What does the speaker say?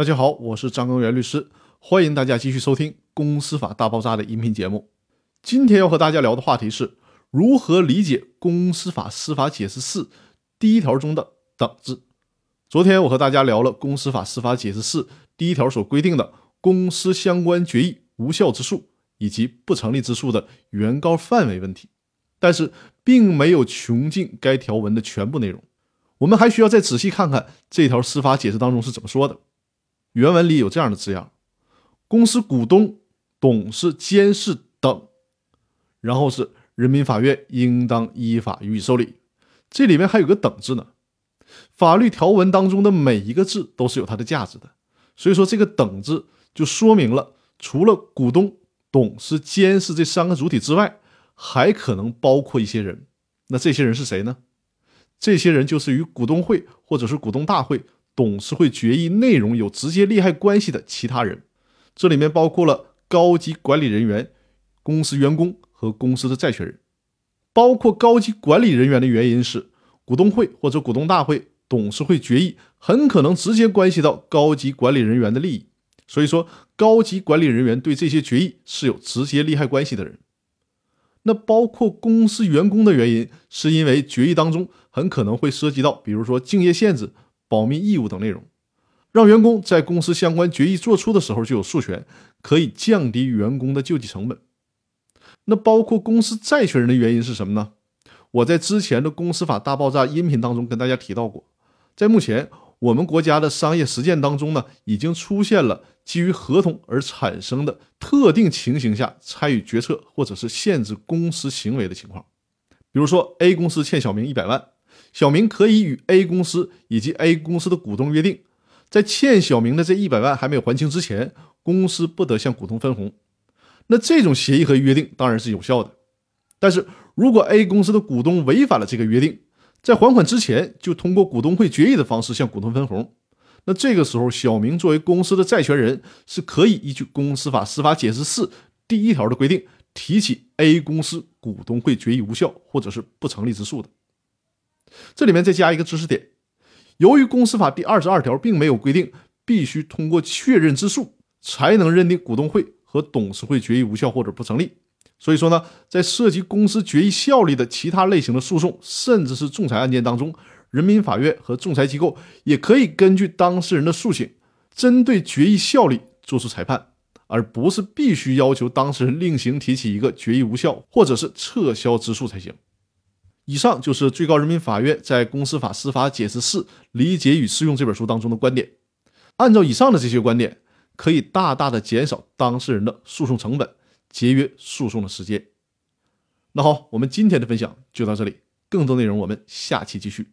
大家好，我是张根元律师，欢迎大家继续收听《公司法大爆炸》的音频节目。今天要和大家聊的话题是如何理解《公司法司法解释四》第一条中的“等”字。昨天我和大家聊了《公司法司法解释四》第一条所规定的公司相关决议无效之诉以及不成立之诉的原告范围问题，但是并没有穷尽该条文的全部内容。我们还需要再仔细看看这条司法解释当中是怎么说的。原文里有这样的字样：公司股东、董事、监事等，然后是人民法院应当依法予以受理。这里面还有个“等”字呢。法律条文当中的每一个字都是有它的价值的，所以说这个“等”字就说明了，除了股东、董事、监事这三个主体之外，还可能包括一些人。那这些人是谁呢？这些人就是与股东会或者是股东大会。董事会决议内容有直接利害关系的其他人，这里面包括了高级管理人员、公司员工和公司的债权人。包括高级管理人员的原因是，股东会或者股东大会、董事会决议很可能直接关系到高级管理人员的利益，所以说高级管理人员对这些决议是有直接利害关系的人。那包括公司员工的原因，是因为决议当中很可能会涉及到，比如说竞业限制。保密义务等内容，让员工在公司相关决议作出的时候就有诉权，可以降低员工的救济成本。那包括公司债权人的原因是什么呢？我在之前的公司法大爆炸音频当中跟大家提到过，在目前我们国家的商业实践当中呢，已经出现了基于合同而产生的特定情形下参与决策或者是限制公司行为的情况。比如说，A 公司欠小明一百万。小明可以与 A 公司以及 A 公司的股东约定，在欠小明的这一百万还没有还清之前，公司不得向股东分红。那这种协议和约定当然是有效的。但是如果 A 公司的股东违反了这个约定，在还款之前就通过股东会决议的方式向股东分红，那这个时候小明作为公司的债权人是可以依据《公司法司法解释四》第一条的规定，提起 A 公司股东会决议无效或者是不成立之诉的。这里面再加一个知识点，由于公司法第二十二条并没有规定必须通过确认之诉才能认定股东会和董事会决议无效或者不成立，所以说呢，在涉及公司决议效力的其他类型的诉讼，甚至是仲裁案件当中，人民法院和仲裁机构也可以根据当事人的诉请，针对决议效力作出裁判，而不是必须要求当事人另行提起一个决议无效或者是撤销之诉才行。以上就是最高人民法院在《公司法司法解释四理解与适用》这本书当中的观点。按照以上的这些观点，可以大大的减少当事人的诉讼成本，节约诉讼的时间。那好，我们今天的分享就到这里，更多内容我们下期继续。